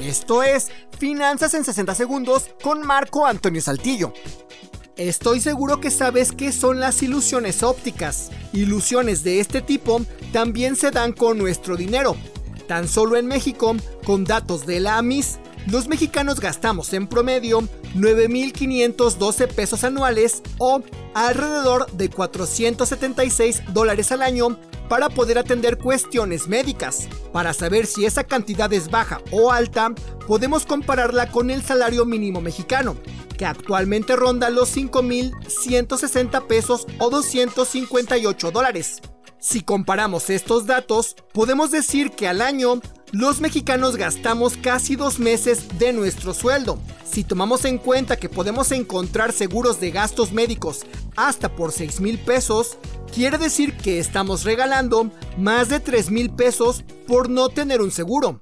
Esto es Finanzas en 60 Segundos con Marco Antonio Saltillo. Estoy seguro que sabes qué son las ilusiones ópticas. Ilusiones de este tipo también se dan con nuestro dinero. Tan solo en México, con datos de la AMIS, los mexicanos gastamos en promedio 9.512 pesos anuales o alrededor de 476 dólares al año para poder atender cuestiones médicas. Para saber si esa cantidad es baja o alta, podemos compararla con el salario mínimo mexicano, que actualmente ronda los 5.160 pesos o 258 dólares. Si comparamos estos datos, podemos decir que al año los mexicanos gastamos casi dos meses de nuestro sueldo. Si tomamos en cuenta que podemos encontrar seguros de gastos médicos hasta por 6 mil pesos, quiere decir que estamos regalando más de 3 mil pesos por no tener un seguro.